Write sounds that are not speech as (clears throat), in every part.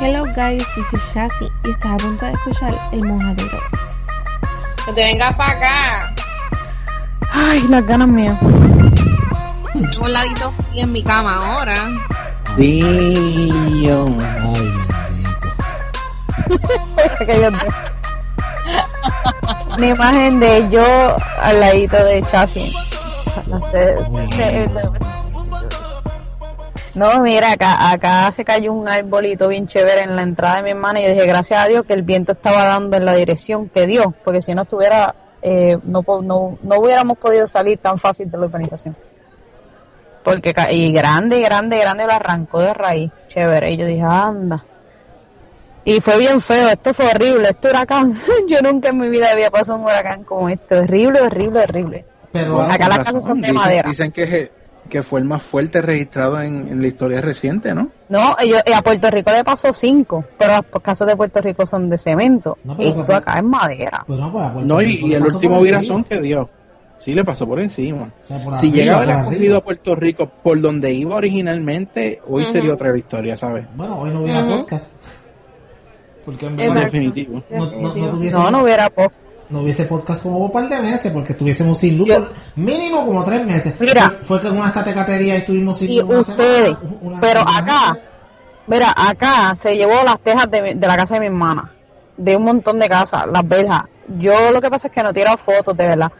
Hello guys, this is Shasi y estás a punto de escuchar El Mojadero. Que te vengas para acá. Ay, las ganas mías. Tengo un ladito así en mi cama ahora. Dios. Ay, bendito. Una imagen de yo al ladito de Chasis. No sé, se- No, mira, acá, acá se cayó un arbolito bien chévere en la entrada de mi hermana y yo dije, gracias a Dios que el viento estaba dando en la dirección que dio, porque si no estuviera, eh, no, no, no hubiéramos podido salir tan fácil de la urbanización. Porque, y grande, grande, grande lo arrancó de raíz, chévere, y yo dije, anda. Y fue bien feo, esto fue horrible, este huracán, (laughs) yo nunca en mi vida había pasado un huracán como este, horrible, horrible, horrible. Pero Acá las casas son de dicen, madera. dicen que, es- que fue el más fuerte registrado en, en la historia reciente, ¿no? No, ellos, eh, a Puerto Rico le pasó cinco, pero las casas de Puerto Rico son de cemento. No, pero- Esto acá es madera. pero no, y, y el último virazón que dio. Sí, le pasó por encima. O sea, por si arriba, llegaba el arriba. escogido a Puerto Rico por donde iba originalmente, hoy sería otra historia, ¿sabes? Bueno, hoy no hubiera podcast. Porque en definitivo. no, no, no No, no hubiera po- no hubiese podcast como un par de meses, porque estuviésemos sin luz por mínimo como tres meses. Mira. fue, en una estatecatería estuvimos sin Y luz ustedes, semana, una pero acá, mira, acá se llevó las tejas de, de la casa de mi hermana, de un montón de casas, las verjas. Yo lo que pasa es que no he tirado fotos, de verdad.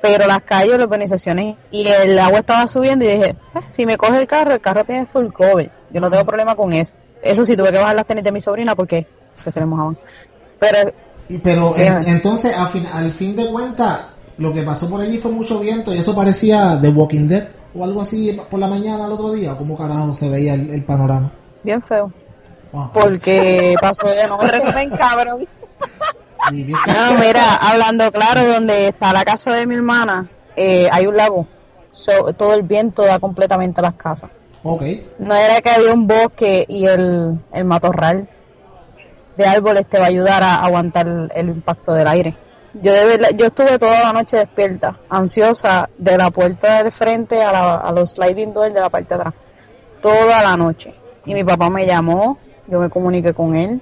Pero las calles, las urbanizaciones, y el agua estaba subiendo y dije, "Eh, si me coge el carro, el carro tiene full cover. Yo no tengo problema con eso. Eso sí, tuve que bajar las tenis de mi sobrina porque que se le mojaban. Pero Y- pero en- entonces, al fin, al fin de cuentas, lo que pasó por allí fue mucho viento y eso parecía The Walking Dead o algo así por la mañana al otro día. ¿Cómo carajo se veía el, el panorama? bien feo. Ah, Porque pasó de nombre. (laughs) Ven, cabrón. y bien- No, mira, hablando claro, donde está la casa de mi hermana, eh, hay un lago. So, todo el viento da completamente a las casas. ok. No era que había un bosque y el, el matorral de árboles te va a ayudar a aguantar el, impacto del aire. Yo de yo estuve toda la noche despierta, ansiosa, de la puerta del frente a, la- los sliding doors de la parte de atrás. Toda la noche. Y mi papá me llamó, yo me comuniqué con él.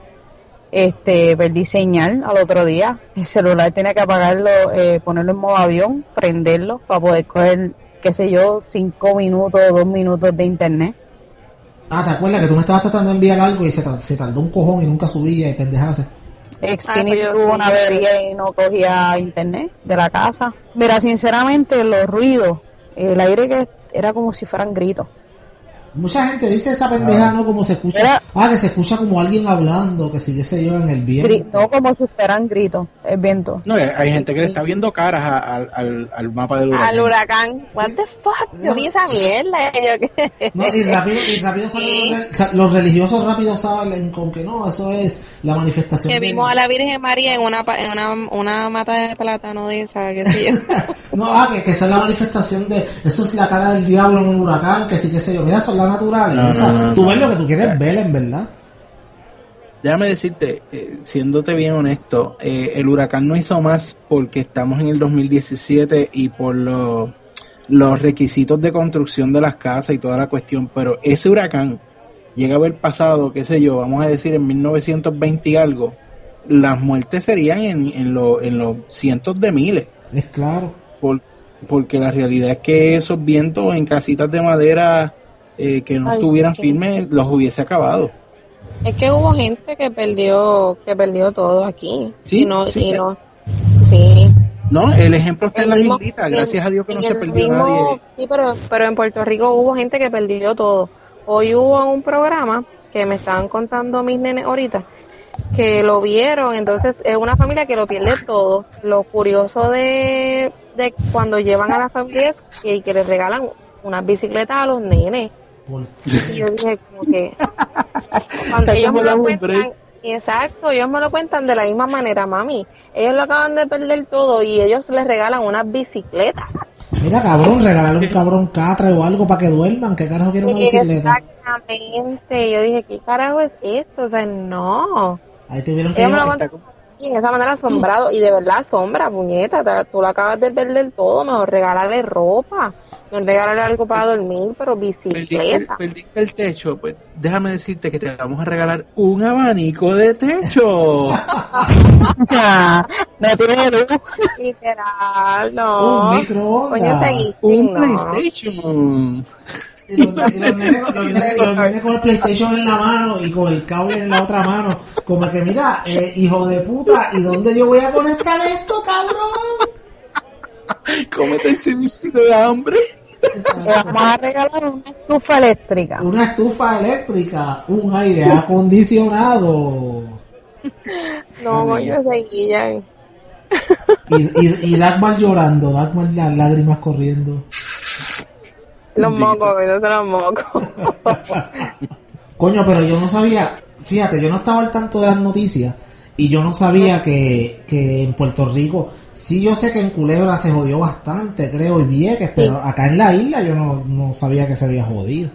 Este, perdí señal al otro día. El celular tenía que apagarlo, eh, ponerlo en modo avión, prenderlo para poder coger, qué sé yo, cinco minutos dos minutos de internet. Ah, ¿te acuerdas que tú me estabas tratando de enviar algo y se, ta- se tardó un cojón y nunca subía y pendejase? Xfinity Ah, pues yo tuvo una avería y no cogía internet de la casa. Mira, sinceramente, los ruidos, el aire que era como si fueran gritos. Mucha gente dice esa pendeja, ¿no? Como se escucha. Era- Ah, que se escucha como alguien hablando, que si sé yo en el viento. no como si fueran gritos, el viento. No, hay- hay gente que le está viendo caras a- al, al, al mapa del huracán. Al huracán. What the fuck? Yo vi esa mierda. Yo. No, y rápido, y rápido salen los, los religiosos rápido salen con que no, eso es la manifestación. Que de- vimos a la Virgen María en una, en una, una mata de plátano de esa, qué sé yo. (laughs) No, ah, que, que esa es la manifestación de, eso es la cara del diablo en un huracán, que sí, qué sé yo. Mira, son No, no, no, tú ves lo que tú quieres ver, en verdad. Déjame decirte, eh, siéndote bien honesto, eh, el huracán no hizo más porque estamos en el 2017 y por lo- los requisitos de construcción de las casas y toda la cuestión, pero ese huracán llega a haber pasado, qué sé yo, vamos a decir en 1920 y algo, las muertes serían en, en, lo- en los cientos de miles, Es claro. por- porque la realidad es que esos vientos en casitas de madera eh, que no Ay, estuvieran sí. firmes los hubiese acabado. Es que hubo gente que perdió, que perdió todo aquí. Sí, y no, sí. y no, sí. No, el ejemplo está en la El mismo- islita, en- gracias a Dios que no se perdió mismo- nadie. Sí, pero, pero en Puerto Rico hubo gente que perdió todo. Hoy hubo un programa que me estaban contando mis nenes ahorita, que lo vieron, entonces es una familia que lo pierde todo. Lo curioso de, de cuando llevan a la familia es que, que les regalan unas bicicletas a los nenes. Por- Y yo dije como que (laughs) cuando ellos me lo cuentan, exacto, ellos me lo cuentan de la misma manera, mami. Ellos lo acaban de perder todo y ellos les regalan unas bicicletas. Mira, cabrón, regalarle un cabrón catre o algo para que duerman. ¿Qué carajo quiere una bicicleta? Exactamente. Yo dije, ¿qué carajo es esto? O sea, no. Ahí tuvieron que Ellos me lo llevar- cuentan y en esa manera asombrado y de verdad asombra, puñeta, ta- tú lo acabas de perder todo, mejor regalarle ropa, Me regalarle algo para dormir, pero Perdiste, bicicleta. perdiste el techo, pues déjame decirte que te vamos a regalar un abanico de techo. (laughs) no tiene luz. Literal, Un no. Coño, microondas. un no. PlayStation. Y los, y los nenes, con- los nenes- los nenes con el PlayStation en la mano y con el cable en la otra mano. Como que, mira, eh, hijo de puta, ¿y dónde yo voy a conectar esto, cabrón? (laughs) Cómete el sinicito de hambre. Vamos a regalar una estufa eléctrica. Una estufa eléctrica, un aire acondicionado. No, coño, seguí ya. Y, y, y Dagmar llorando, Dagmar las lágrimas corriendo. Los mocos, comiéndose los mocos. Coño, pero yo no sabía, fíjate, yo no estaba al tanto de las noticias y yo no sabía que, que en Puerto Rico, sí yo sé que en Culebra se jodió bastante, creo, y Vieques, pero acá en la isla yo no, no sabía que se había jodido.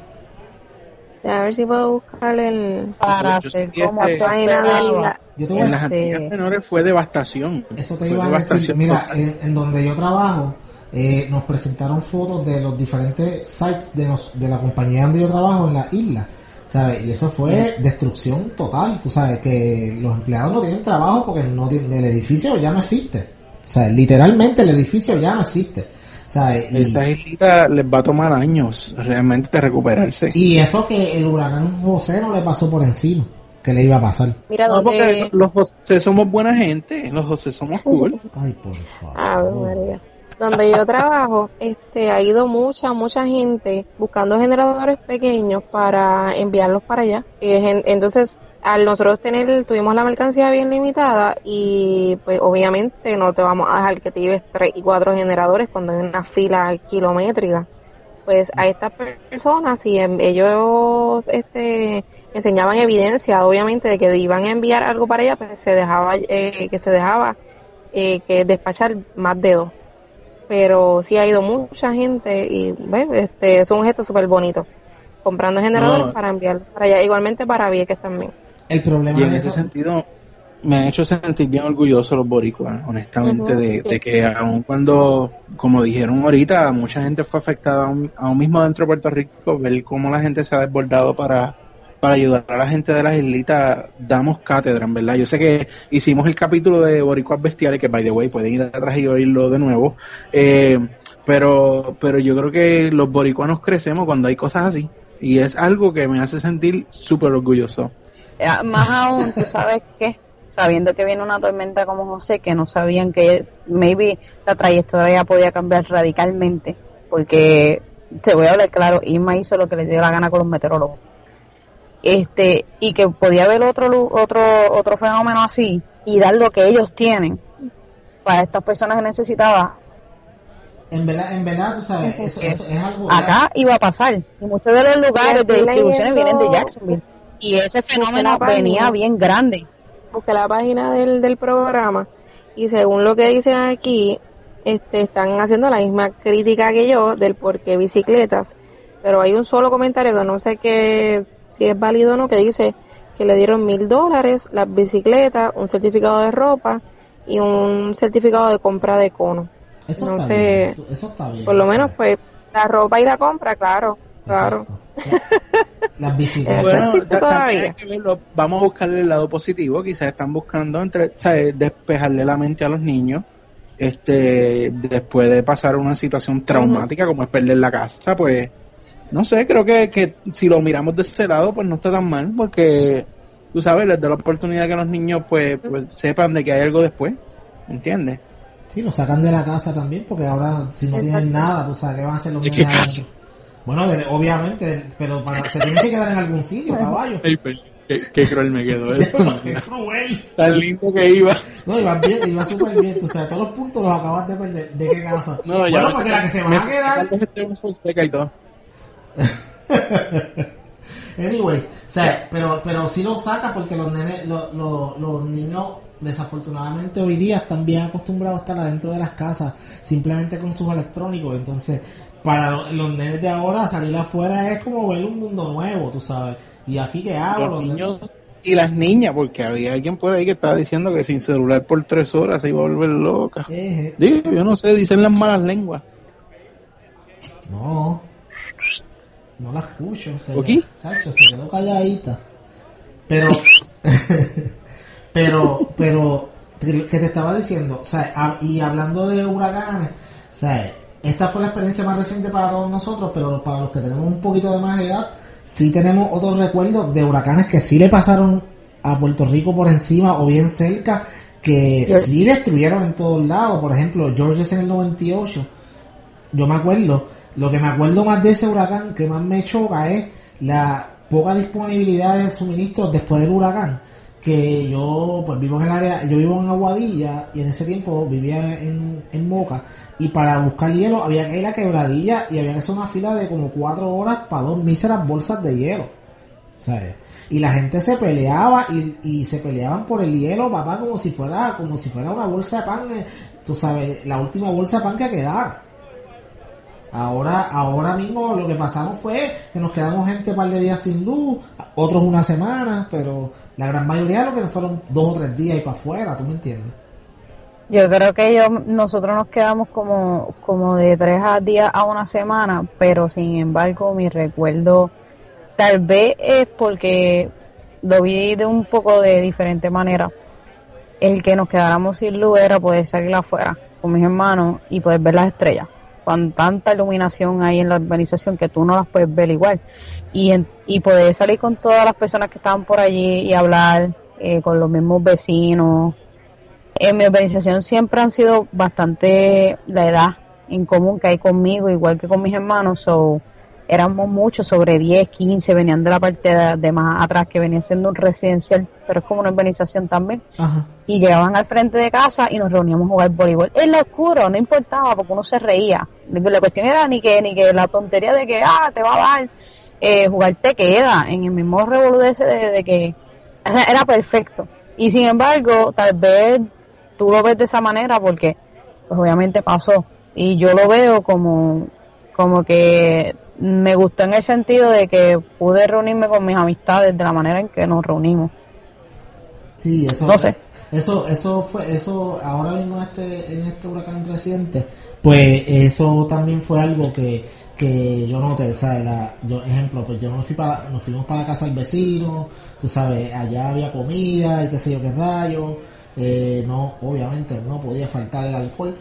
A ver si puedo buscar el, Para Yo hacer como que- se la. Yo te voy a En las Antillas Menores fue devastación. eso te Fue iba a decir, mira, en, en donde yo trabajo, eh, nos presentaron fotos de los diferentes sites de, los, de la compañía donde yo trabajo en la isla. ¿Sabes? Y eso fue destrucción total. Tú sabes que los empleados no tienen trabajo porque no tienen- el edificio ya no existe. O sea, literalmente el edificio ya no existe. ¿Sabes? Y, Esa islita les va a tomar años realmente de recuperarse. y eso que el huracán José no le pasó por encima, que le iba a pasar. Mira No, porque los José somos buena gente, los José somos cool. Ay, por favor. María. Donde yo trabajo, este, ha ido mucha, mucha gente buscando generadores pequeños para enviarlos para allá. Entonces, al nosotros tener, tuvimos la mercancía bien limitada y pues obviamente no te vamos a dejar que te lleves tres y cuatro generadores cuando hay una fila kilométrica. Pues a estas personas, si ellos este, enseñaban evidencia, obviamente, de que iban a enviar algo para allá, pues se dejaba, eh, que se dejaba eh, que despachar más dedos. Pero sí ha ido mucha gente y bueno, este, es un gesto súper bonito. Comprando generadores No. para enviarlos para allá. Igualmente para Vieques también. El problema Y en ese eso- sentido me han hecho sentir bien orgulloso los boricuas, honestamente, de, de que aun cuando, como dijeron ahorita, mucha gente fue afectada aún, aún mismo dentro de Puerto Rico, ver cómo la gente se ha desbordado para, para ayudar a la gente de las islitas, damos cátedra, en verdad. Yo sé que hicimos el capítulo de Boricuas Bestiales, que by the way pueden ir atrás y oírlo de nuevo, eh, pero, pero yo creo que los boricuanos crecemos cuando hay cosas así. Y es algo que me hace sentir súper orgulloso. Eh, Más aún, tú sabes que, sabiendo que viene una tormenta como José, que no sabían que maybe la trayectoria podía cambiar radicalmente, porque te voy a hablar claro, Irma hizo lo que le dio la gana con los meteorólogos. Este, y que podía haber otro lu- otro otro fenómeno así y dar lo que ellos tienen para estas personas que necesitaban. En verdad, en verdad, tú sabes, eso, eso es algo... Acá iba a pasar. Y muchos de los lugares de distribuciones vienen de Jacksonville. Y ese fenómeno la página. venía bien grande. busqué la página del, del programa y según lo que dicen aquí, este, están haciendo la misma crítica que yo del por qué bicicletas, pero hay un solo comentario que no sé qué, si es válido o no, que dice que le dieron mil dólares las bicicletas, un certificado de ropa y un certificado de compra de cono. Eso no está sé, bien, eso está bien. Por lo menos pues la ropa y la compra, claro, claro. Las bicicletas. Bueno, también hay que verlo. Vamos a buscarle el lado positivo. Quizás están buscando entre, ¿sabes? despejarle la mente a los niños. Este, después de pasar una situación traumática como es perder la casa, pues, no sé, creo que, que si lo miramos de ese lado, pues no está tan mal, porque, tú sabes, les da la oportunidad que los niños, pues, pues sepan de que hay algo después, ¿entiendes? Sí, lo sacan de la casa también, porque ahora si no tienen nada, tú sabes, ¿qué van a hacer los ¿De niños? Bueno, obviamente, pero para, se tienen que quedar en algún sitio, caballo. Ay, pues, qué, qué cruel me quedó eso, (laughs) Qué cruel. Tan lindo que iba. No, iba bien, iba súper bien, tú sabes, todos los puntos los acabas de perder. ¿De qué casa? No, ya bueno, porque la que se van a quedar... Y todo. (laughs) Anyways, o sea, pero, pero sí lo saca porque los nenes, los, los, los niños desafortunadamente hoy día están bien acostumbrados a estar adentro de las casas simplemente con sus electrónicos, entonces para lo- los nenes de ahora salir afuera es como ver un mundo nuevo, tú sabes. Y aquí qué hago, los Los niños y las niñas, porque había alguien por ahí que estaba diciendo que sin celular por tres horas se iba a volver loca. Digo, yo no sé, dicen las malas lenguas. No. No la escucho. Se, quedó, Sacho, se quedó calladita. Pero, (laughs) pero, pero, que te estaba diciendo, o sea, y hablando de huracanes, o sea, esta fue la experiencia más reciente para todos nosotros, pero para los que tenemos un poquito de más edad, sí tenemos otros recuerdos de huracanes que sí le pasaron a Puerto Rico por encima o bien cerca, que sí destruyeron en todos lados. Por ejemplo, Georges en el 98, yo me acuerdo, lo que me acuerdo más de ese huracán que más me choca es la poca disponibilidad de suministros después del huracán. Que yo, pues vivo en el área, yo vivo en Aguadilla y en ese tiempo vivía en, en Moca. Y para buscar hielo había que ir a quebradilla y había que hacer una fila de como cuatro horas para dos míseras bolsas de hielo. ¿sabes? Y la gente se peleaba y, y se peleaban por el hielo, papá, como si fuera, como si fuera una bolsa de pan, eh, tú sabes, la última bolsa de pan que quedara. Ahora, ahora mismo lo que pasamos fue que nos quedamos gente un par de días sin luz, otros una semana, pero la gran mayoría lo que fueron dos o tres días y para afuera, ¿tú me entiendes? Yo creo que yo, nosotros nos quedamos como, como de tres a días a una semana, pero sin embargo mi recuerdo tal vez es porque lo vi de un poco de diferente manera. El que nos quedáramos sin luz era poder salir afuera con mis hermanos y poder ver las estrellas. Con tanta iluminación ahí en la urbanización que tú no las puedes ver igual. Y, en- y poder salir con todas las personas que estaban por allí y hablar eh, con los mismos vecinos, en mi organización siempre han sido bastante la edad en común que hay conmigo, igual que con mis hermanos, so éramos muchos, sobre 10, 15, venían de la parte de, de más atrás, que venía siendo un residencial, pero es como una urbanización también, Ajá. y llegaban al frente de casa y nos reuníamos a jugar voleibol. En lo oscuro, no importaba, porque uno se reía. La cuestión era ni que, ni que la tontería de que, ah, te va a dar, eh, jugar te queda, en el mismo revolú ese de, de que o sea, era perfecto. Y sin embargo, tal vez tú lo ves de esa manera porque pues obviamente pasó y yo lo veo como como que me gustó en el sentido de que pude reunirme con mis amistades de la manera en que nos reunimos. Sí, eso, No sé. eso, eso fue, eso ahora mismo en este, en este huracán reciente, pues eso también fue algo que, que yo noté, ¿sabes? La, yo, ejemplo, pues yo nos fui para, nos fuimos para la casa del vecino, tú sabes, allá había comida y qué sé yo qué rayo, eh, no, obviamente no podía faltar el alcohol,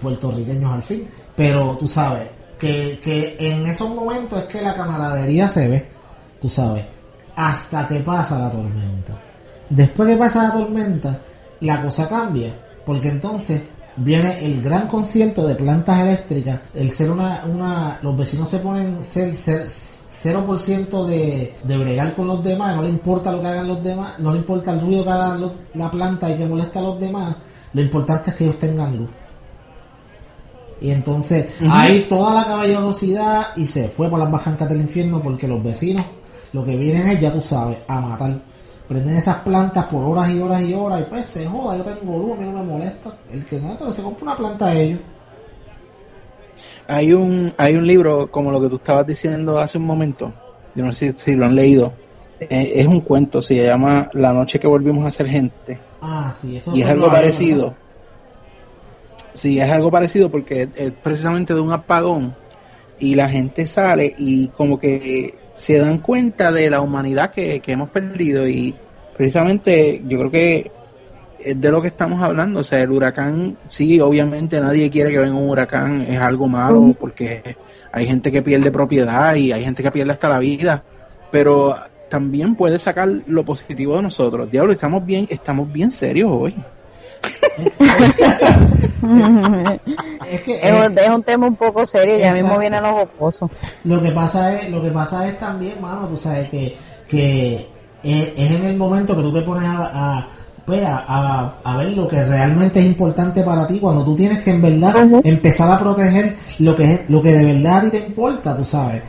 puertorriqueños al fin, pero tú sabes, que, que en esos momentos es que la camaradería se ve, tú sabes, hasta que pasa la tormenta. Después que pasa la tormenta, la cosa cambia, porque entonces viene el gran concierto de plantas eléctricas, el ser una, una los vecinos se ponen ser, ser 0% de, de bregar con los demás, no le importa lo que hagan los demás, no le importa el ruido que hagan los- la planta y que molesta a los demás, lo importante es que ellos tengan luz. Y entonces hay toda la caballerosidad y se fue por las bajancas del infierno porque los vecinos lo que vienen es, ya tú sabes, a matar. Prenden esas plantas por horas y horas y horas y pues se joda, yo tengo luz, a mí no me molesta. El que no, se compra una planta a ellos. Hay un, hay un libro, como lo que tú estabas diciendo hace un momento, yo no sé si lo han leído, eh, es un cuento, se llama La noche que volvimos a ser gente, Ah, sí, eso y es algo parecido. Sí, es algo parecido porque es precisamente de un apagón y la gente sale y como que se dan cuenta de la humanidad que, que hemos perdido y precisamente yo creo que es de lo que estamos hablando, o sea, el huracán, sí, obviamente nadie quiere que venga un huracán, es algo malo porque hay gente que pierde propiedad y hay gente que pierde hasta la vida, pero también puede sacar lo positivo de nosotros. Diablo, estamos bien, estamos bien serios hoy. (laughs) Es que Es un, es un tema un poco serio, ya mismo Exacto. vienen los jocosos. Lo que pasa es, lo que pasa es también, mano, tú sabes que, que es, es en el momento que tú te pones a, a, pues, a, a- a ver lo que realmente es importante para ti, cuando tú tienes que en verdad empezar a proteger lo que es, lo que de verdad a ti te importa, tú sabes.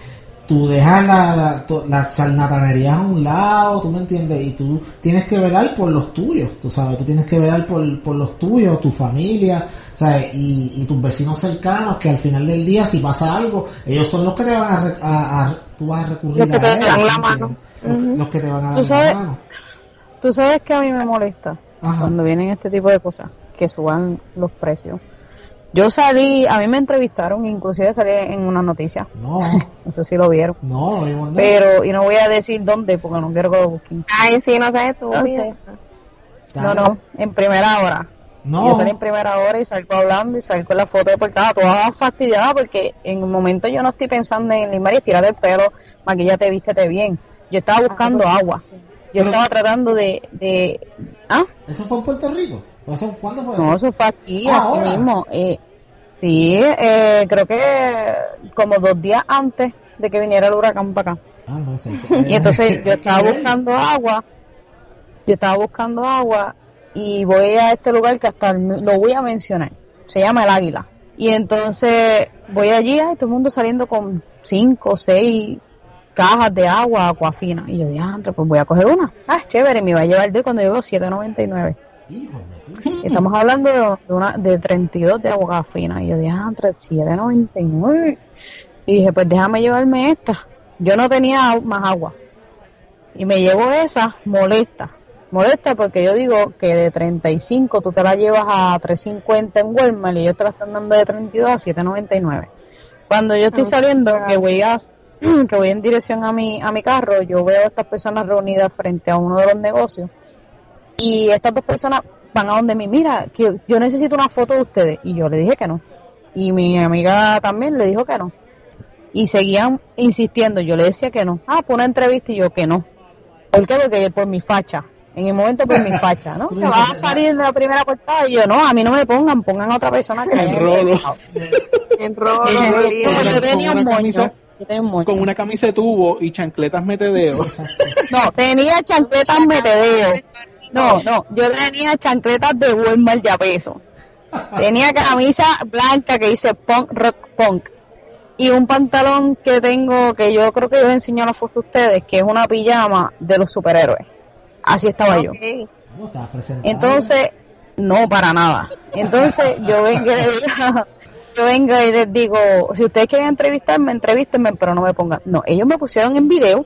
Tú dejas la, la, las charlatanerías a un lado, tú me entiendes, y tú tienes que velar por los tuyos, tú sabes, tú tienes que velar por, por los tuyos, tu familia, sabes, y, y tus vecinos cercanos, que al final del día, si pasa algo, ellos son los que te van a, a- a- tú vas a recurrir Los que a te ellos, dan ¿tú la mano. entiendes? Los, los que te van a dar sabes- la mano. Tú sabes que a mí me molesta Ajá. cuando vienen este tipo de cosas, que suban los precios. Yo salí, a mí me entrevistaron, inclusive salí en una noticia, No, (laughs) no sé si lo vieron, no, nada. pero, y no voy a decir dónde porque no quiero que lo busquen. Ay, sí, no sabes tú. No sé. No, no, en primera hora. No. Yo salí en primera hora y salgo hablando y salgo con la foto de portada, toda fastidiada porque en un momento yo no estoy pensando en limar y estirar el pelo, maquillate, vístete bien. Yo estaba buscando agua. Yo Pero- estaba tratando de, de, ¿ah? ¿Eso fue en Puerto Rico? ¿O eso, ¿Cuándo fue No, eso? fue aquí, Ah, aquí mismo. Eh, sí, eh, creo que como dos días antes de que viniera el huracán para acá. Ah, no sé. (laughs) Y entonces yo estaba buscando agua, yo estaba buscando agua y voy a este lugar que hasta lo voy a mencionar, se llama El Águila. Y entonces voy allí, ay, todo el mundo saliendo con cinco o seis cajas de agua acuafina. Y yo dije, pues voy a coger una. Ah, chévere, me va a llevar de cuando llevo 7.99. Estamos hablando de, de una de 32 de agua fina. Y yo dije, ah, 7.99. Y dije, pues déjame llevarme esta. Yo no tenía más agua. Y me llevo esa molesta. Molesta porque yo digo que de 35 tú te la llevas a 3.50 en Walmart y ellos te la están dando de 32 a 7.99. Cuando yo estoy Ah, saliendo, que voy a (clears throat) que voy en dirección a mi a mi carro, yo veo a estas personas reunidas frente a uno de los negocios y estas dos personas van a donde mí, mira, que yo necesito una foto de ustedes. Y yo le dije que no. Y mi amiga también le dijo que no. Y seguían insistiendo, yo le decía que no. Ah, por una entrevista y yo que no. ¿Por qué? Porque por mi facha. En el momento por mi (laughs) facha, ¿no? Que vas a salir en la primera portada. Y yo, no, a mí no me pongan, pongan a otra persona que me. En rolo, En rolo, Yo tenía un moño. Con una camisa de tubo y chancletas metedeo. No, tenía chancletas metedeo. No, no, yo tenía chancletas de Walmart de a peso. Tenía camisa blanca que dice punk, rock punk. Y un pantalón que tengo, que yo creo que yo les enseño la foto a ustedes, que es una pijama de los superhéroes. Así estaba yo. Entonces, no, para nada. Entonces, yo vengo, y le digo- (laughs) yo vengo y les digo, si ustedes quieren entrevistarme, entrevístenme, pero no me pongan. No, ellos me pusieron en video,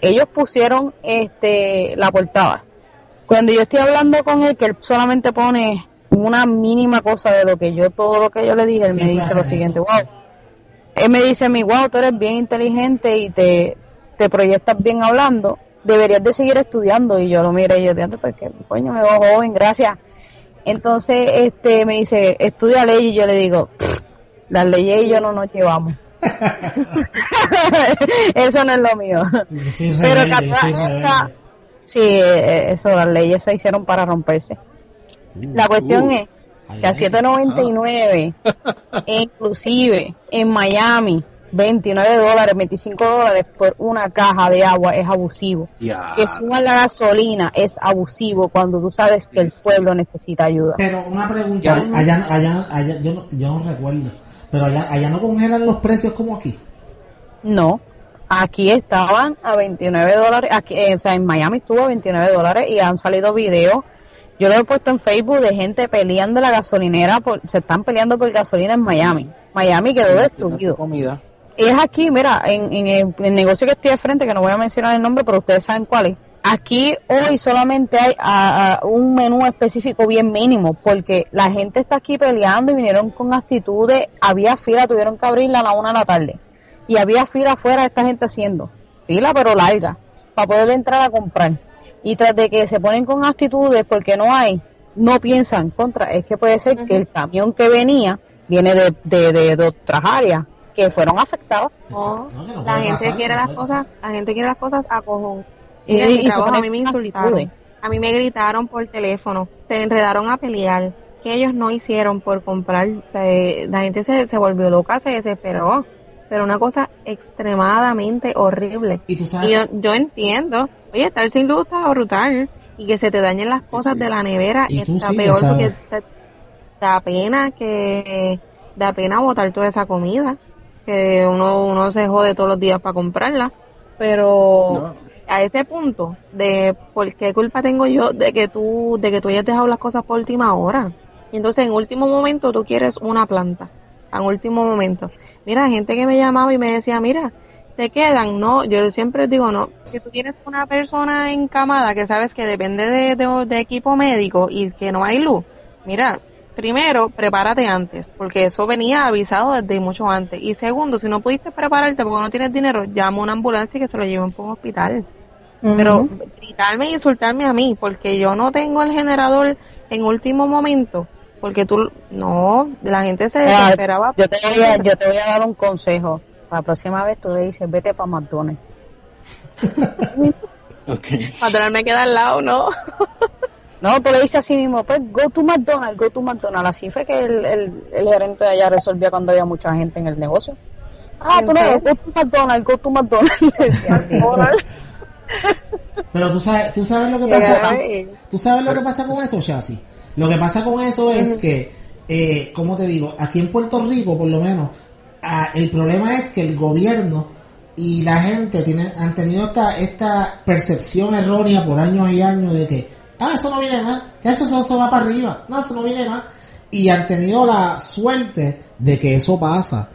ellos pusieron este la portada. Cuando yo estoy hablando con él, que él solamente pone una mínima cosa de lo que yo, todo lo que yo le dije, él me dice lo siguiente, eso. wow. Él me dice a mí, wow, tú eres bien inteligente y te, te proyectas bien hablando, deberías de seguir estudiando. Y yo lo miré y yo, "Diantre, pues que coño, me veo joven, gracias. Entonces, este, me dice, estudia leyes y yo le digo, "Pff, las leyes y yo no nos llevamos. (laughs) (laughs) Eso no es lo mío. Yo soy Pero yo soy está- Sí, eh, eso, las leyes se hicieron para romperse. Uh, La cuestión uh. es que a ay. 7.99, e inclusive en Miami, 29 dólares, 25 dólares por una caja de agua es abusivo. Que suban la gasolina es abusivo cuando tú sabes que el pueblo necesita ayuda. Pero una pregunta, allá, allá, allá yo, no, yo no recuerdo, pero allá, allá no congelan los precios como aquí. No, aquí estaban a 29 dólares, aquí, eh, o sea, en Miami estuvo a 29 dólares y han salido videos. Yo lo he puesto en Facebook de gente peleando la gasolinera, por, se están peleando por gasolina en Miami. Miami quedó destruido. Comida. es aquí, mira, en, en el, el negocio que estoy de frente, que no voy a mencionar el nombre, pero ustedes saben cuál es. Aquí hoy solamente hay a- a un menú específico bien mínimo, porque la gente está aquí peleando y vinieron con actitudes, había fila, tuvieron que abrirla a la una de la tarde. Y había fila afuera de esta gente haciendo, fila pero larga, para poder entrar a comprar. Y tras de que se ponen con actitudes porque no hay, no piensan contra, es que puede ser que el camión que venía viene de, de, de, de otras áreas que fueron afectadas. No, la gente pasar, quiere no las cosas, la gente quiere las cosas a cojón. Y- Mira, en mi y trabajo ponen a mí me insultaron, actitudes. a mí me gritaron por teléfono, se enredaron a pelear, que ellos no hicieron por comprar, o sea, la gente se, se volvió loca, se desesperó, pero una cosa extremadamente horrible. Y tú Y sabes, yo, yo entiendo, oye, estar sin luz está brutal y que se te dañen las cosas Sí. de la nevera Y está sí, peor porque da pena que da pena botar toda esa comida que uno uno se jode todos los días para comprarla pero No. a ese punto de por qué culpa tengo yo de que tú de que tú hayas dejado las cosas por última hora y entonces en último momento tú quieres una planta en último momento mira gente que me llamaba y me decía mira te quedan no yo siempre digo no si tú tienes una persona encamada que sabes que depende de, de, de equipo médico y que no hay luz mira primero, prepárate antes, porque eso venía avisado desde mucho antes. Y segundo, si no pudiste prepararte porque no tienes dinero, llama a una ambulancia y que se lo lleven por un hospital. Pero gritarme e insultarme a mí, porque yo no tengo el generador en último momento, porque tú, no, la gente se Mira, desesperaba. yo, te voy a, yo te voy a dar un consejo. La próxima vez tú le dices, vete para McDonald's. (laughs) Ok. Para me queda al lado, ¿no? (laughs) No, tú le dices así mismo, pues go to McDonald's, go to McDonald's. Así fue que el, el, el gerente de allá resolvía cuando había mucha gente en el negocio. Ah, tú no, ¿En go to McDonald's, go to McDonald's. (laughs) Le. Pero tú sabes, tú sabes lo que pasa. Tú sabes lo que pasa con eso, Chassis. Lo que pasa con eso es que, eh, como te digo, aquí en Puerto Rico, por lo menos, ah, el problema es que el gobierno y la gente tienen, han tenido esta, esta percepción errónea por años y años de que, ah, eso no viene nada, que eso, eso, eso va para arriba, no, eso no viene nada. Y han tenido la suerte de que eso pasa.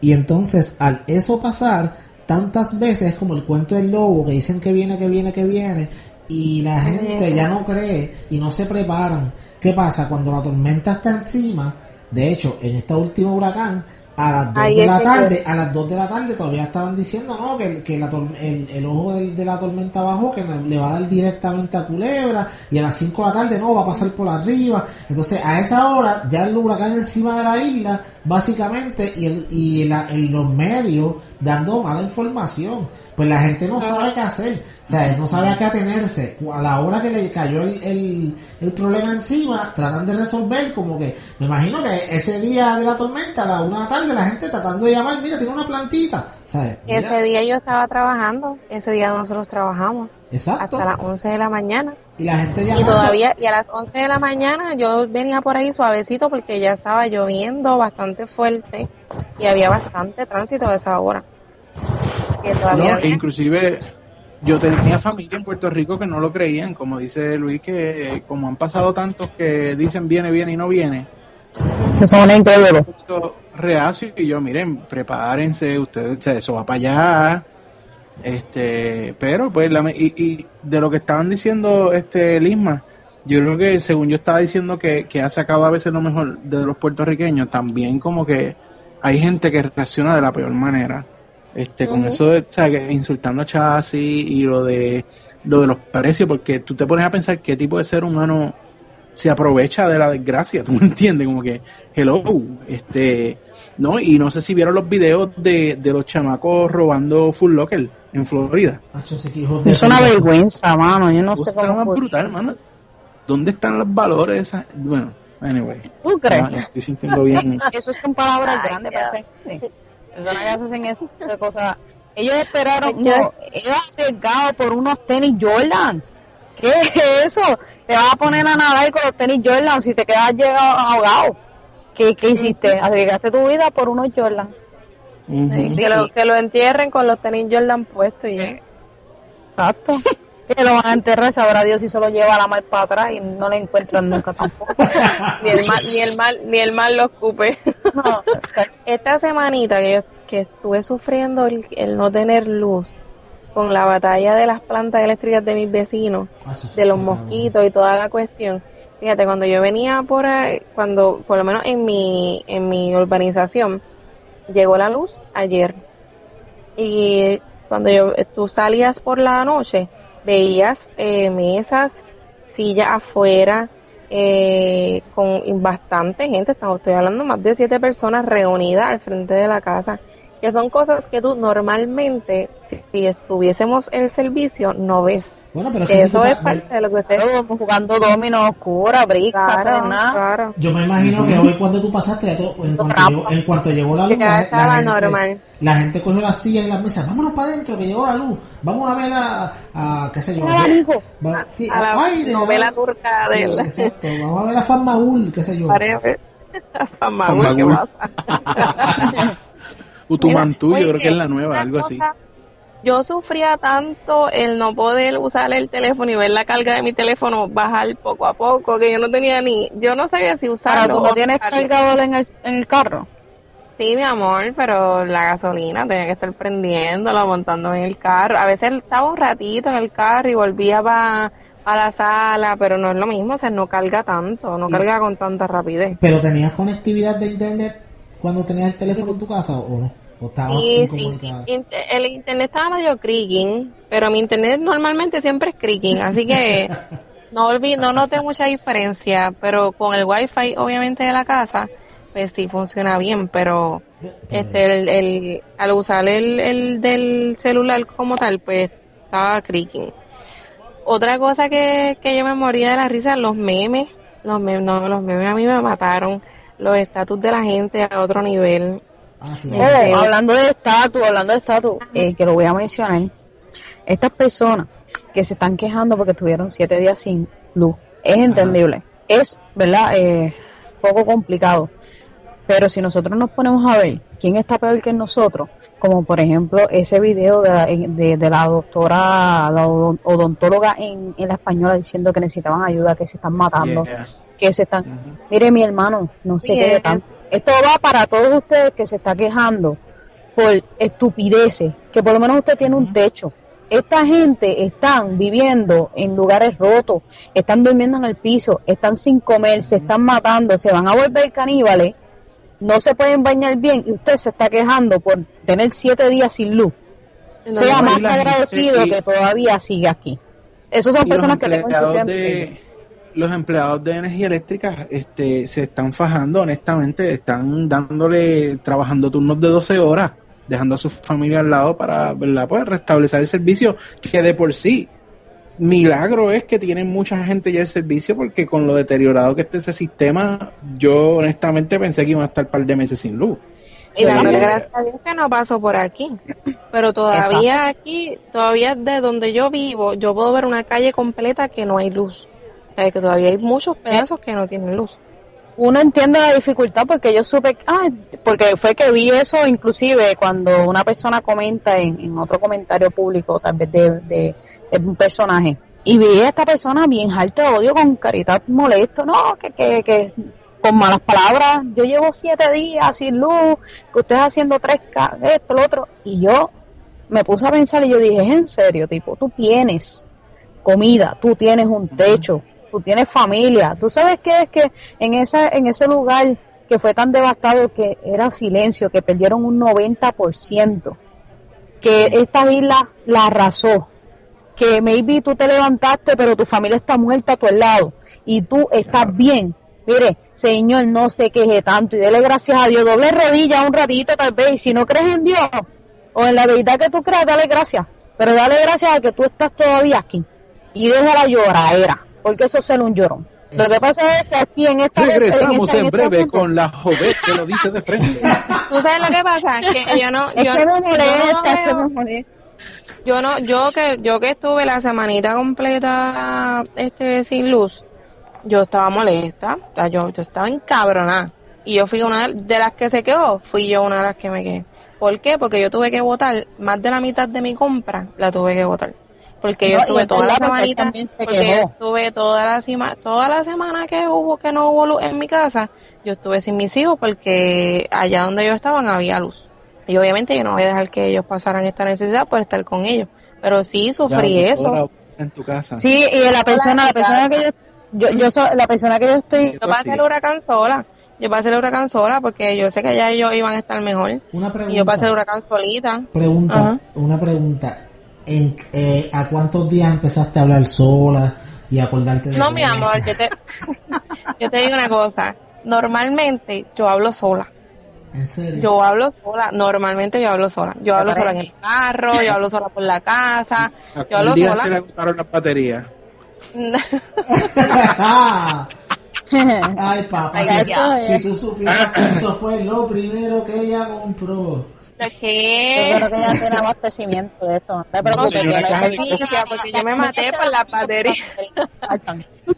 Y entonces, al eso pasar, tantas veces como el cuento del lobo, que dicen que viene, que viene, que viene, y la gente ya no cree y no se preparan. ¿Qué pasa? Cuando la tormenta está encima, de hecho, en este último huracán, a las 2 Ahí de la que tarde, a las 2 de la tarde todavía estaban diciendo, no, que, que la el, el ojo del- de la tormenta bajó, que le va a dar directamente a Culebra, y a las 5 de la tarde no, va a pasar por arriba. Entonces, a esa hora, ya el huracán encima de la isla, básicamente, y, el, y la- en los medios dando mala información. Pues la gente no sabe qué hacer, o sea, no sabe a qué atenerse. A la hora que le cayó el, el, el problema encima, tratan de resolver como que, me imagino que ese día de la tormenta, a la una de la tarde, la gente tratando de llamar, mira, tiene una plantita, ¿sabes? Mira, Ese día yo estaba trabajando, ese día nosotros trabajamos exacto. hasta las 11 de la mañana. Y la gente Y llamando. todavía, y a las 11 de la mañana yo venía por ahí suavecito porque ya estaba lloviendo bastante fuerte y había bastante tránsito a esa hora. Que todavía No, había- inclusive yo tenía familia en Puerto Rico que no lo creían, como dice Luis, que eh, como han pasado tantos que dicen viene, viene y no viene, Que son poquito reacio y yo, miren, prepárense, ustedes, eso va para allá, este, pero pues, la, y, y de lo que estaban diciendo, este, Lisma, yo creo que según yo estaba diciendo que, que ha sacado a veces lo mejor de los puertorriqueños, también como que hay gente que reacciona de la peor manera. Este, con eso de, o sea, que insultando a Chasis y lo de, lo de los precios, porque tú te pones a pensar qué tipo de ser humano se aprovecha de la desgracia, tú me entiendes, como que, hello, este, no, y no sé si vieron los videos de, de los chamacos robando Full Locker en Florida. Es una vergüenza, mano. Yo no sé cómo más fue. brutal, mano. ¿Dónde están los valores? de esa- Bueno, anyway. ¿Tú crees? Estoy sintiendo bien. (laughs) Eso son palabras Ay, grandes para gente. Personas que hacen de cosas. Ellos esperaron, no, ellos por unos tenis Jordan. ¿Qué es eso? Te vas a poner a nadar con los tenis Jordan si te quedas llegado ahogado. ¿Qué, qué hiciste? Arriesgaste tu vida por unos Jordan. Que, lo, que lo entierren con los tenis Jordan puestos y ya. Exacto. (laughs) que lo van a enterrar, sabrá Dios si se lo lleva la mar para atrás y no le encuentran nunca tampoco. (laughs) ni el mal, ni el mal, ni el mal lo escupe. No, (laughs) Esta semanita que yo que estuve sufriendo el, el no tener luz con la batalla de las plantas eléctricas de mis vecinos, eso de los mosquitos y toda la cuestión. Fíjate, cuando yo venía por ahí, cuando, por lo menos en mi, en mi urbanización, llegó la luz ayer. Y cuando yo, tú salías por la noche, veías eh, mesas, sillas afuera, eh, con bastante gente, estamos, estoy hablando más de siete personas reunidas al frente de la casa, que son cosas que tú normalmente, si, si estuviésemos en el servicio, no ves. Bueno, pero es Que que si tú eso es pa- parte de lo que ustedes... Claro, jugando domino oscura, brisca, Claro, nada. claro. Yo me imagino que hoy cuando tú pasaste, ya todo- en, cuanto llegó, en cuanto llegó la luz, la, la gente, normal. la gente cogió las sillas y las mesas, vámonos para adentro que llegó la luz, vamos a ver a, a qué sé yo, Un abanico. va- sí, A la aire, novela vamos- turca sí, de él. exacto, vamos a ver a Fanmaul, qué sé yo. Parece. Famagul, ¿qué pasa? (laughs) Utumantú, yo creo que es la nueva, algo así. cosa, Yo sufría tanto el no poder usar el teléfono y ver la carga de mi teléfono bajar poco a poco que yo no tenía ni, yo no sabía si Ahora, usarlo. no tienes cargador en el, en el carro. Sí, mi amor, pero la gasolina tenía que estar prendiéndolo, montando en el carro. A veces estaba un ratito en el carro y volvía para a la sala, pero no es lo mismo, o sea, no carga tanto, no carga con tanta rapidez. ¿Pero tenías conectividad de internet cuando tenías el teléfono en tu casa o no? ¿O Sí, sí, sí. Inter- el internet estaba medio creaking, pero mi internet normalmente siempre es creaking, así que (laughs) no olvi- no noté mucha diferencia, pero con el wifi obviamente de la casa, pues sí funciona bien, pero este el, el- al usar el, el del celular como tal, pues estaba creaking. Otra cosa que, que yo me moría de la risa, los memes, los memes, no, los memes a mí me mataron, los estatus de la gente a otro nivel. Ah, sí. Oh, hablando de estatus, hablando de estatus, eh, que lo voy a mencionar. Estas personas que se están quejando porque estuvieron siete días sin luz, es entendible. Es, ¿verdad? Eh, poco complicado. Pero si nosotros nos ponemos a ver quién está peor que nosotros, como por ejemplo ese video de la, de, de la doctora, la odon- odontóloga en, en la española diciendo que necesitaban ayuda, que se están matando, Yeah. que se están... Mire, mi hermano, no sé qué de tanto. Esto va para todos ustedes que se está quejando por estupideces, que por lo menos usted tiene un techo. Esta gente están viviendo en lugares rotos, están durmiendo en el piso, están sin comer, se están matando, se van a volver caníbales, no se pueden bañar bien y usted se está quejando por tener siete días sin luz. No, sea más agradecido y- que todavía sigue aquí. Esas son personas que de los empleados de energía eléctrica este se están fajando honestamente están dándole trabajando turnos de 12 horas dejando a su familia al lado para verdad pues restablecer el servicio que de por sí milagro es que tienen mucha gente ya el servicio porque con lo deteriorado que está ese sistema yo honestamente pensé que iban a estar un par de meses sin luz Y dándole Pero- gracias a Dios que no pasó por aquí. Pero todavía aquí, todavía de donde yo vivo, yo puedo ver una calle completa que no hay luz. Que todavía hay muchos pedazos que no tienen luz. uno entiende la dificultad porque yo supe, ah, porque fue que vi eso inclusive cuando una persona comenta en, en otro comentario público, tal vez de, de, de un personaje, y vi a esta persona bien alta de odio con carita molesto, no, que, que, que con malas palabras, yo llevo siete días sin luz, que usted haciendo tres, esto, lo otro, y yo me puse a pensar y yo dije, es en serio, tipo, tú tienes comida, tú tienes un techo, tú tienes familia. ¿Tú sabes qué es que en esa en ese lugar que fue tan devastado que era silencio, que perdieron un 90%, que esta isla la arrasó, que maybe tú te levantaste pero tu familia está muerta a tu lado y tú estás bien. Mire, Señor, no se queje tanto y dele gracias a Dios, doble rodilla un ratito tal vez, y si no crees en Dios o en la deidad que tú creas, dale gracias, pero dale gracias a que tú estás todavía aquí y deja la lloradera, porque eso es ser un llorón. Lo que pasa es que aquí en esta regresamos esta- en breve con la joven que lo dice de frente (laughs) ¿Tú sabes lo que pasa? Que yo no, Es yo, que me yo molesta, no es que veo- me molesta. yo no, yo que, yo que estuve la semanita completa, este, sin luz, yo estaba molesta, o sea, yo, yo estaba encabronada. Y yo fui una de las que se quedó, fui yo una de las que me quedé. ¿Por qué? Porque yo tuve que votar, más de la mitad de mi compra la tuve que votar. Porque yo No, estuve es toda la semanita, porque yo estuve toda la sema- toda la semana que hubo, que no hubo luz en mi casa, yo estuve sin mis hijos porque allá donde yo estaba no había luz. Y obviamente yo no voy a dejar que ellos pasaran esta necesidad por estar con ellos. Pero sí sufrí Ya, pues, eso. en tu casa Sí, y la persona, la persona que yo, yo, yo la persona que yo estoy, Yo pasé el huracán sola. Yo pasé el huracán sola porque yo sé que ya ellos iban a estar mejor. Una Y yo pasé el huracán solita. Pregunta, Ajá. una pregunta. ¿En, eh, ¿A cuántos días empezaste a hablar sola y a acordarte de No, mi amor, yo te, (laughs) yo te digo una cosa. Normalmente yo hablo sola. ¿En serio? Yo hablo sola. Normalmente yo hablo sola. Yo hablo sola en el carro, yo hablo sola por la casa. ¿A Yo hablo día se le sola. agotaron las baterías? (laughs) (laughs) Ay, papá, Ay, si, si tú supieras que eso fue lo primero que ella compró. ¿De yo creo que ya tiene abastecimiento de eso. No te preocupes, que no hay Noticia, porque yo me maté por la batería.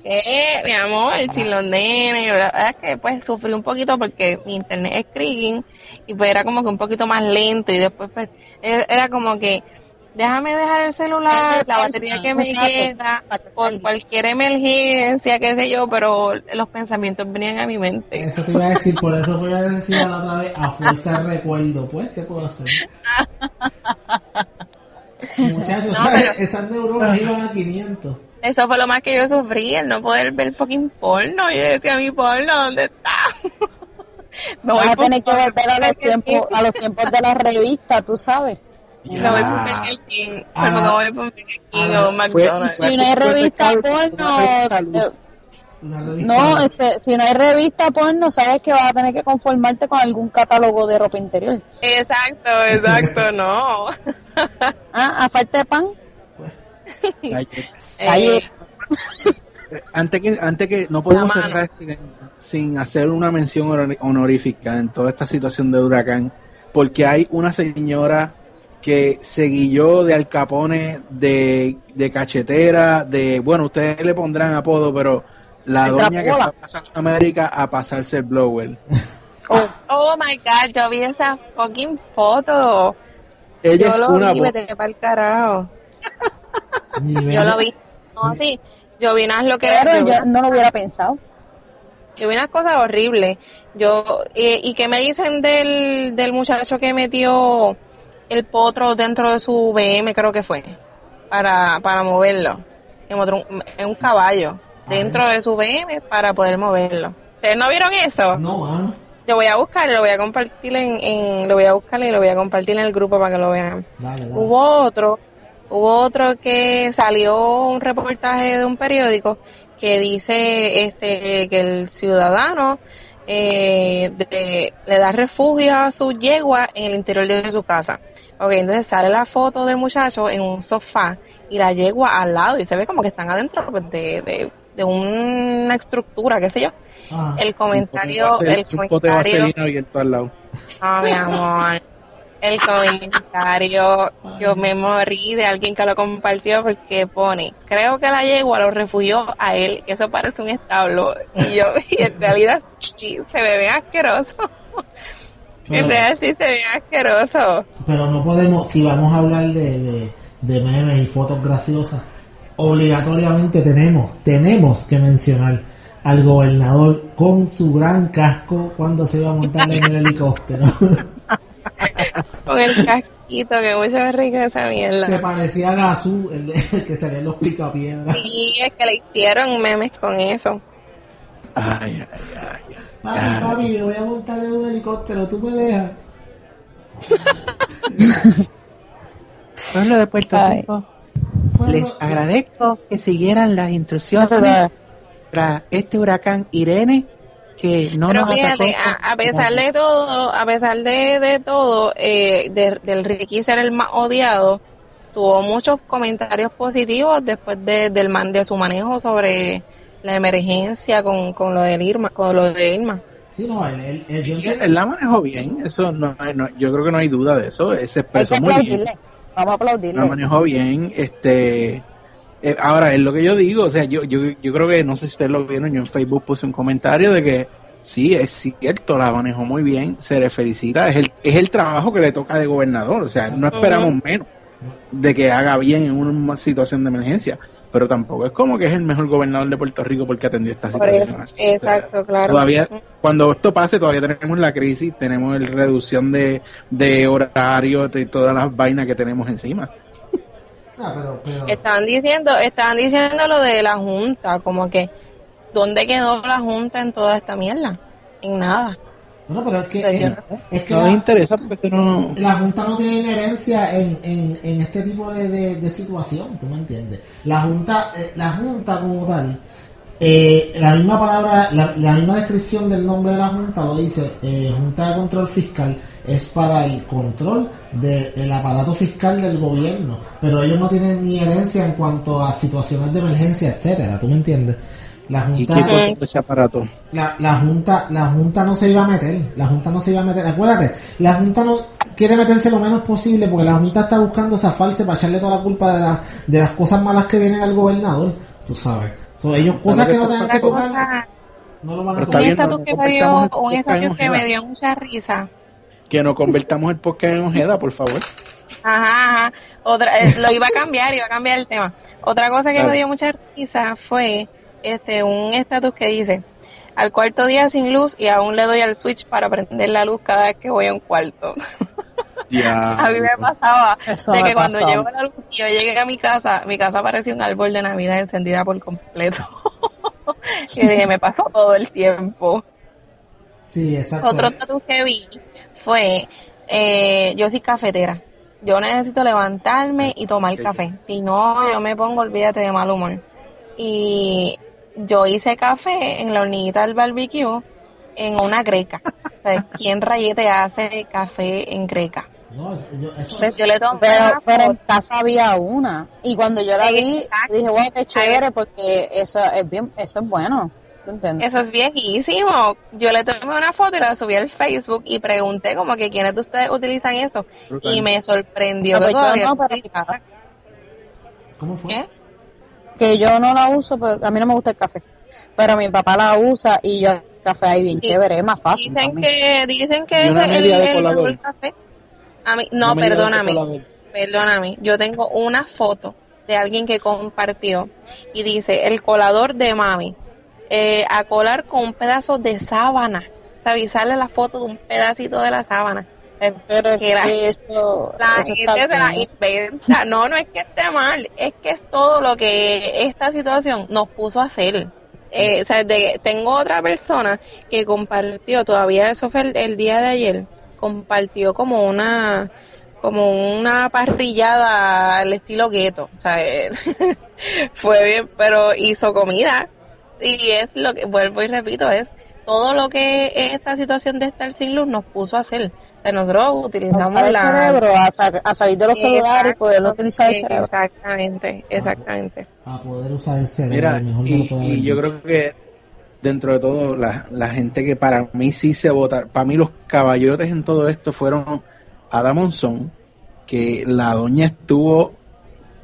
¿Qué? Mi amor, sin los nenes. La verdad es que pues sufrí un poquito porque mi internet es creaking y pues era como que un poquito más lento y después pues era como que déjame dejar el celular, la batería que me queda, por cualquier emergencia, qué sé yo, pero los pensamientos venían a mi mente. Eso te iba a decir, por eso fui a decir la otra vez, a fuerza de recuerdo. Pues, ¿qué puedo hacer? (laughs) Muchachos, ¿sabes? esas neuronas iban a 500. Eso fue lo más que yo sufrí, el no poder ver fucking porno. Yo decía, mi porno, ¿dónde está? (laughs) Me voy a tener que volver a los tiempos, a los tiempos de la revista, tú sabes. Me voy por Burger King. Ah, me voy por Burger King o McDonald's. Si no hay revista porno, no, este, si no hay revista porno, sabes que vas a tener que conformarte con algún catálogo de ropa interior. Exacto, exacto, no. (laughs) ah, a falta de pan. (laughs) Eh, antes que antes que no podemos cerrar este, sin hacer una mención honorífica en toda esta situación de huracán, porque hay una señora que se guilló de Alcapone, de, de cachetera, de, bueno, ustedes le pondrán apodo, pero la doña que está pasando a América a pasarse el blower. (laughs) Oh. oh, my god, yo vi esa fucking foto. Ella yo es lo una vi, para el carajo. (laughs) yo lo vi. No, sí. Yo vi unas lo que Pero yo no lo hubiera pensado. Yo vi unas cosas horribles. Yo, ¿Y qué me dicen del, del muchacho que metió el potro dentro de su BM, creo que fue? Para, para moverlo. En, un caballo dentro de su BM para poder moverlo. ¿Ustedes no vieron eso? No, mano. Lo voy a buscar, lo voy a compartir en, en, lo voy a buscar y lo voy a compartir en el grupo para que lo vean. Hubo otro, hubo otro que salió un reportaje de un periódico que dice este que el ciudadano eh, le da refugio a su yegua en el interior de su casa. Ok, entonces sale la foto del muchacho en un sofá y la yegua al lado y se ve como que están adentro pues, de, de una estructura, qué sé yo. Ah. el comentario, el comentario. al lado. Oh, mi amor. El comentario, yo me morí de alguien que lo compartió porque pone, creo que la yegua lo refugió a él, que eso parece un establo. Y yo, y (laughs) en realidad sí, se ve bien en realidad sí se ve asqueroso. Pero no podemos, si vamos a hablar de, de, de memes y fotos graciosas, obligatoriamente tenemos, tenemos que mencionar al gobernador con su gran casco cuando se iba a montar en el helicóptero. (laughs) con el casquito, que mucho rico esa mierda. Se parecía a azul, el, el que salía en los picapiedras. Sí, es que le hicieron memes con eso. Ay, ay, ay. Papi, papi, me voy a montar en un helicóptero, ¿tú me dejas? Pueblo de Puerto Rico. Les agradezco que siguieran las instrucciones para este huracán Irene que no nos fíjate, a, pesar de todo, a pesar de, de todo, eh, del Ricky ser el más odiado, tuvo muchos comentarios positivos después de, del man, de su manejo sobre la emergencia con, con lo del Irma, con lo de Irma. Sí, no, él, él, él, la manejó bien, eso no, no, yo creo que no hay duda de eso, se expresó muy bien. Vamos a aplaudirle. La manejó bien, este... Eh, ahora, es lo que yo digo, o sea, yo, yo, yo creo que, no sé si ustedes lo vieron, yo en Facebook puse un comentario de que sí, es cierto, la manejó muy bien, se le felicita, es el, es el trabajo que le toca de gobernador, o sea, no esperamos menos de que haga bien en una situación de emergencia, pero tampoco es como que es el mejor gobernador de Puerto Rico porque atendió esta situación así. Exacto, claro. Todavía, cuando esto pase, todavía tenemos la crisis, tenemos la reducción de, de horario y todas las vainas que tenemos encima. Ah, estaban diciendo, estaban diciendo lo de la junta, como que ¿dónde quedó la junta en toda esta mierda? En nada. No, pero es que, es, que no la, interesa porque no... la Junta no tiene inherencia en, en, en este tipo de, de, situación, ¿tú me entiendes? La Junta, eh, la Junta como tal, eh, la misma palabra, la, la, misma descripción del nombre de la Junta lo dice, eh, Junta de Control Fiscal es para el control del aparato fiscal del gobierno, pero ellos no tienen ni herencia en cuanto a situaciones de emergencia, etcétera, ¿tú me entiendes? La junta, ese aparato? La, la, junta, la junta no se iba a meter, la junta no se iba a meter. Acuérdate, la junta no quiere meterse lo menos posible porque la junta está buscando zafarse para echarle toda la culpa de, la, de las cosas malas que vienen al gobernador, tú sabes. son ellos cosas que no tengan que tocar, no lo van a tocar. Un estatus que, me dio, un estatus que me dio mucha risa. Que no convertamos el podcast en ojeda, por favor. Ajá, ajá. Otra, eh, lo iba a cambiar, iba a cambiar el tema. Otra cosa que me dio mucha risa fue este un estatus que dice al cuarto día sin luz y aún le doy al switch para prender la luz cada vez que voy a un cuarto. (laughs) a mí me pasaba de que cuando llegó la luz y yo llegué a mi casa, mi casa parecía un árbol de Navidad encendida por completo. (laughs) y dije, me pasó todo el tiempo. Sí, exacto. Otro tatu que vi fue, eh, yo soy cafetera. Yo necesito levantarme y tomar café. Si no, yo me pongo, olvídate de mal humor. Y yo hice café en la hornillita del barbecue en una greca. (laughs) ¿quién rayete hace café en greca? No, yo, eso, pues yo le tomé pero, en casa había una. Y cuando yo la vi dije wow qué chévere porque eso es bien eso es bueno eso es viejísimo. Yo le tomé una foto y la subí al Facebook y pregunté como que quiénes de ustedes utilizan esto y me sorprendió que todavía ¿Cómo fue? Que yo no la uso porque a mí no me gusta el café. Pero mi papá la usa y yo café ahí bien chévere es más fácil dicen que dicen que es el, el café. A mí, no, perdóname, perdóname. Yo tengo una foto de alguien que compartió y dice el colador de mami eh, a colar con un pedazo de sábana. Avisarle la foto de un pedacito de la sábana. Eh, Pero que eso, la gente se la inventa. No, no es que esté mal, es que es todo lo que esta situación nos puso a hacer. Eh, o sea, tengo otra persona que compartió, todavía eso fue el día de ayer, compartió como una como una parrillada al estilo gueto, o sea, (laughs) fue bien, pero hizo comida y es lo que vuelvo y repito es todo lo que esta situación de estar sin luz nos puso a hacer. O nosotros utilizamos el cerebro, a, salir de los celulares y poder utilizar el cerebro. Exactamente, exactamente. A, poder usar el cerebro. mejor y, y yo creo que dentro de todo, la, la gente que para mí sí se vota, para mí los caballotes en todo esto fueron Ada Monzón, que la doña estuvo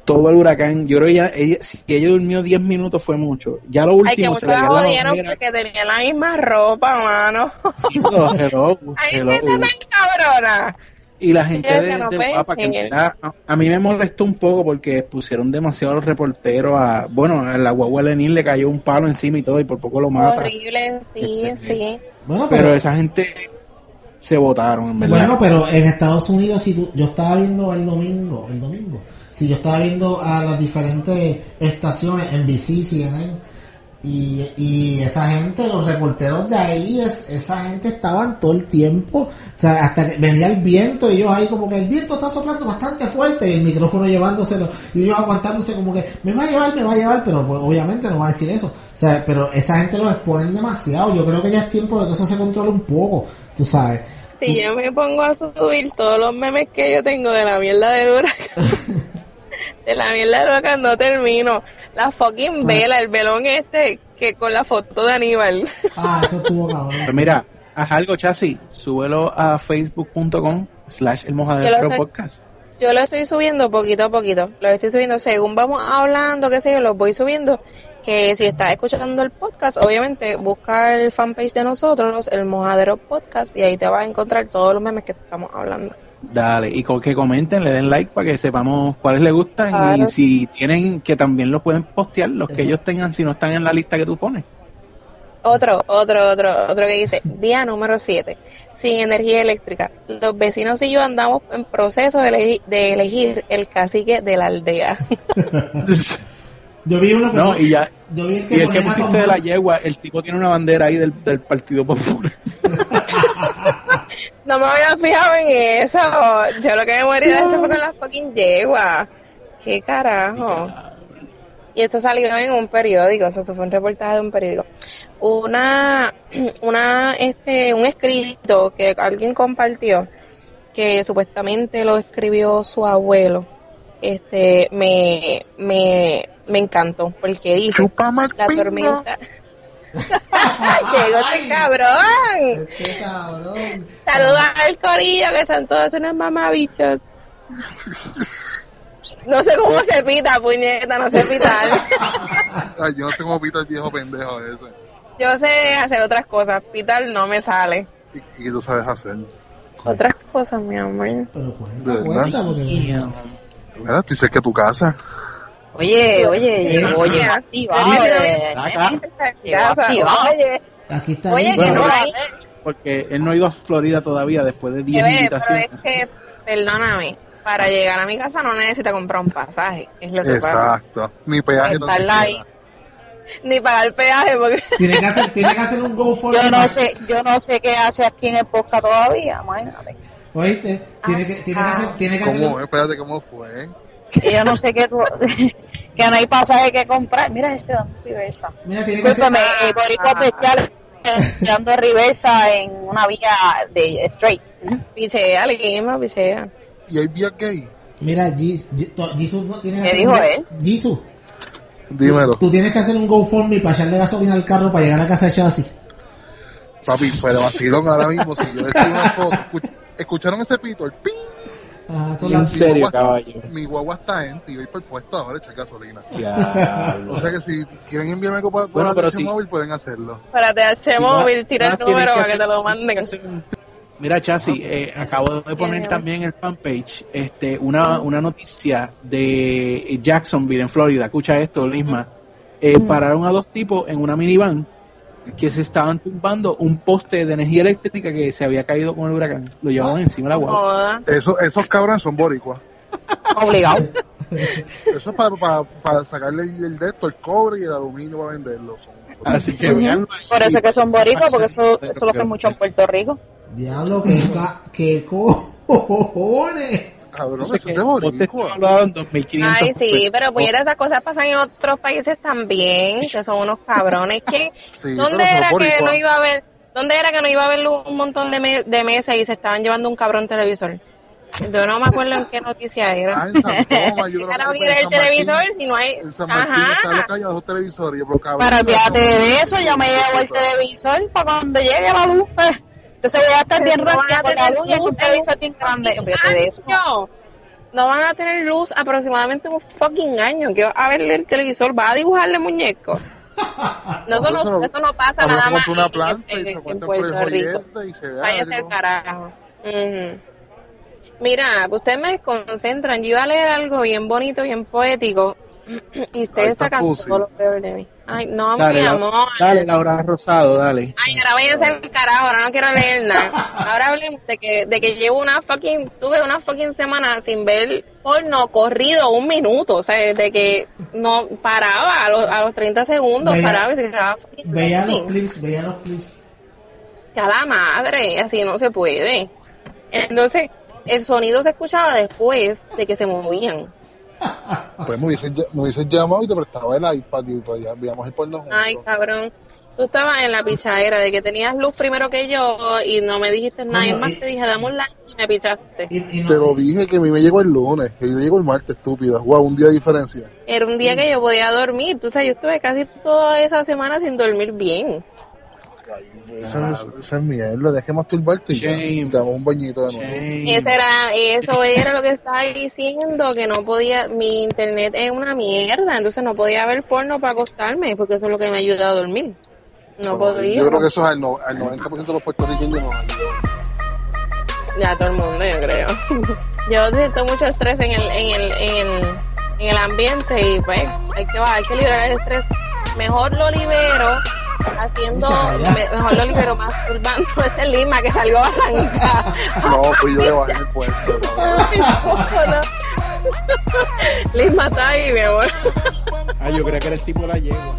todo el huracán, yo creo que ella, ella, si ella durmió 10 minutos fue mucho. Ya lo último Ay, que se la jodieron porque tenía la misma ropa, mano. (laughs) Ay, me cabrona. Y la gente de, Guapa que a, mí me molestó un poco porque pusieron demasiado los reporteros a bueno a la guagua Lenin le cayó un palo encima y todo y por poco lo mata. Horrible sí este, sí. Bueno, pero, esa gente se votaron en verdad. Bueno pero en Estados Unidos si tú, yo estaba viendo el domingo el domingo si yo estaba viendo a las diferentes estaciones en BC CNN y, y esa gente, los reporteros de ahí, es, esa gente estaban todo el tiempo, o sea, hasta que venía el viento y ellos ahí como que el viento está soplando bastante fuerte y el micrófono llevándoselo y ellos aguantándose como que me va a llevar, me va a llevar, pero pues, obviamente no va a decir eso. O sea, pero esa gente los exponen demasiado. Yo creo que ya es tiempo de que eso se controle un poco, tú sabes. Si yo me pongo a subir todos los memes que yo tengo de la mierda de huracán, (laughs) de la mierda de huracán no termino la fucking ah. vela, el velón este que con la foto de Aníbal. Ah, eso estuvo (laughs) cabrón. Mira, haz algo, Chasi, súbelo a facebook.com slash el mojadero podcast. Yo lo estoy subiendo poquito a poquito, lo estoy subiendo según vamos hablando, qué sé yo, lo voy subiendo. Que si estás escuchando el podcast, obviamente busca el fanpage de nosotros, el Mojadero Podcast, y ahí te vas a encontrar todos los memes que estamos hablando. Dale, y con que comenten, le den like para que sepamos cuáles les gustan y si tienen, que también lo pueden postear, los que ellos tengan, si no están en la lista que tú pones. Otro, otro, otro, otro que dice, día número 7, sin energía eléctrica. Los vecinos y yo andamos en proceso de, elegir, el cacique de la aldea. (laughs) Yo vi uno que no, y ya. Yo vi el que, y el que pusiste de la yegua, el tipo tiene una bandera ahí del, del Partido Popular. (laughs) No me había fijado en eso. Yo lo que me morí de eso fue con las fucking yeguas. ¿Qué carajo? Y esto salió en un periódico, o sea, esto fue un reportaje de un periódico. Una, (clears throat) una, este, un escrito que alguien compartió, que supuestamente lo escribió su abuelo, este, me, me, me encantó, porque dice, la tormenta, Llegó este cabrón. Este cabrón. Saluda al corillo que son todos unos mamabichos. No sé cómo se pita, puñeta, no sé pitar. (laughs) yo no sé cómo pita el viejo pendejo ese. Yo sé hacer otras cosas, pitar no me sale. ¿Y qué tú sabes hacer? Otras cosas, mi amor. Pero cuenta, cuenta, porque... Mira, estoy cerca de tu casa. Oye, oye, oye, activado. Oye, aquí está. Oye, que no hay. Porque él no ha ido a Florida todavía después de 10 invitaciones. Pero es que perdóname, para llegar a mi casa no necesita comprar un pasaje. Es lo que pasa. Exacto. Ni peaje no ahí. (laughs) Ni pagar peaje porque (laughs) Tiene que hacer, tiene que hacer un GoFundMe. Yo no sé, yo no sé qué hace aquí en el podcast todavía, imagínate. Oíste, tiene que, tiene que hacer, tiene que hacer ¿Cómo? un- Espérate, ¿cómo fue? Yo no sé qué (laughs) que no hay pasaje que comprar. Mira este dando reversa. Mira, tiene que hacer, Discúlpame, eh, boricua especial dando reversa en una vía de straight. pichea, Lima, pichea. ¿Y hay vías gay? mira, Jisoo no tiene que ¿Qué hacer dijo un- él? Jisoo, Dímelo. tú tienes que hacer un GoFundMe para echarle gasolina al carro para llegar a casa de Chasis. Papi, pero vacilón ahora mismo. Si yo le tiro una foto, escu- ¿escucharon ese pito? El ping. Ajá, son En las- serio, caballo. Mi guagua está en y voy por el puesto ahora a echar gasolina. Diablo. O sea que si quieren enviarme algo por, por Bueno, pero móvil, pueden hacerlo. Para TH Si móvil, vas- tira el número para que hacer- te lo manden. que Mira, Chasi, eh, acabo de poner también en el fanpage este, una, una noticia de Jacksonville, en Florida. Escucha esto, Lisma. Eh, Pararon a dos tipos en una minivan que se estaban tumbando un poste de energía eléctrica que se había caído con el huracán. Lo llevaban encima de la guagua. Eso, esos cabrones son boricuas. Obligado. (laughs) Eso es para, para, para sacarle el de esto, el cobre y el aluminio para venderlo. Son- Así que veanlo ahí. Por eso que son boricuas, porque eso, eso lo hacen mucho en Puerto Rico. Diablo, que que (laughs) cojones. Cabrón, eso es de boricua. estaba evaluado en 2.500 Ay, sí, pero pues esas cosas pasan en otros países también, que son unos cabrones. que (laughs) Sí, ¿Dónde era que no iba a haber, dónde era que no iba a haber un montón de, me- de mesas y se estaban llevando un cabrón televisor? Yo no me acuerdo en qué noticia (laughs) era. Ah, en San Tomás, yo creo (laughs) Para que el televisor si no hay... En San Martín están los callados televisores. Yo, pero cabrón, Pero no- de eso, ya me llevo el televisor para cuando llegue la luz. pues. Entonces voy a estar bien no a con la tener luz y es un luz en televisor bien grande. Olvídate de eso. año. No van a tener luz aproximadamente un fucking año. Que va a verle el televisor, va a dibujarle muñecos. (laughs) No, eso, no, no- eso no pasa nada más en- y se en el Puerto Rico. y se al algo. carajo. Mira, ustedes me desconcentran. Yo iba a leer algo bien bonito, bien poético. (clears throat) Y ustedes está sacan todo lo peor de mí. Ay, no, Dale, mi la- amor. dale, Laura Rosado, dale. Ay, ahora váyanse al carajo, ahora no quiero leer nada. (laughs) Ahora hablemos de que, de que llevo una fucking, tuve una fucking semana sin ver porno corrido un minuto, o sea, de que no paraba a los, a los 30 segundos, Veía- paraba y se quedaba fucking Veía los clips, veía los clips. A la madre, así no se puede. Entonces, el sonido se escuchaba después de que se movían. Pues me hubiesen, ll- me hubiesen llamado y te prestaba el iPad y pues ya enviamos el porno juntos. Ay, cabrón. Tú estabas en la pichadera de que tenías luz primero que yo y no me dijiste nada. Y más y- te dije, dame un like y me pichaste. Y, y no- Te lo dije que a mí me llegó el lunes, que yo llegó el martes, estúpida. Wow, un día de diferencia. Era un día que yo podía dormir. Tú sabes, yo estuve casi toda esa semana sin dormir bien. Ay, esa, es- esa es mierda, deja que masturbarte y damos un bañito de nuevo. Ese era, eso era lo que estaba diciendo, que no podía, mi internet es una mierda, entonces no podía ver porno para acostarme, porque eso es lo que me ayuda a dormir. No Bueno, podía. Yo creo que eso es al, no- al 90% de los puertorriqueños nos ayuda. Ya todo el mundo, yo creo. (laughs) Yo siento mucho estrés en el, en el, en el, en el ambiente y pues hay que bajar, hay que liberar el estrés. Mejor lo libero haciendo, me- mejor lo libero masturbando (laughs) ese lima que salió arrancado. No, fui yo que bajé el puesto. Lima está ahí, mi amor. Ah, yo creía que era el tipo de la yegua.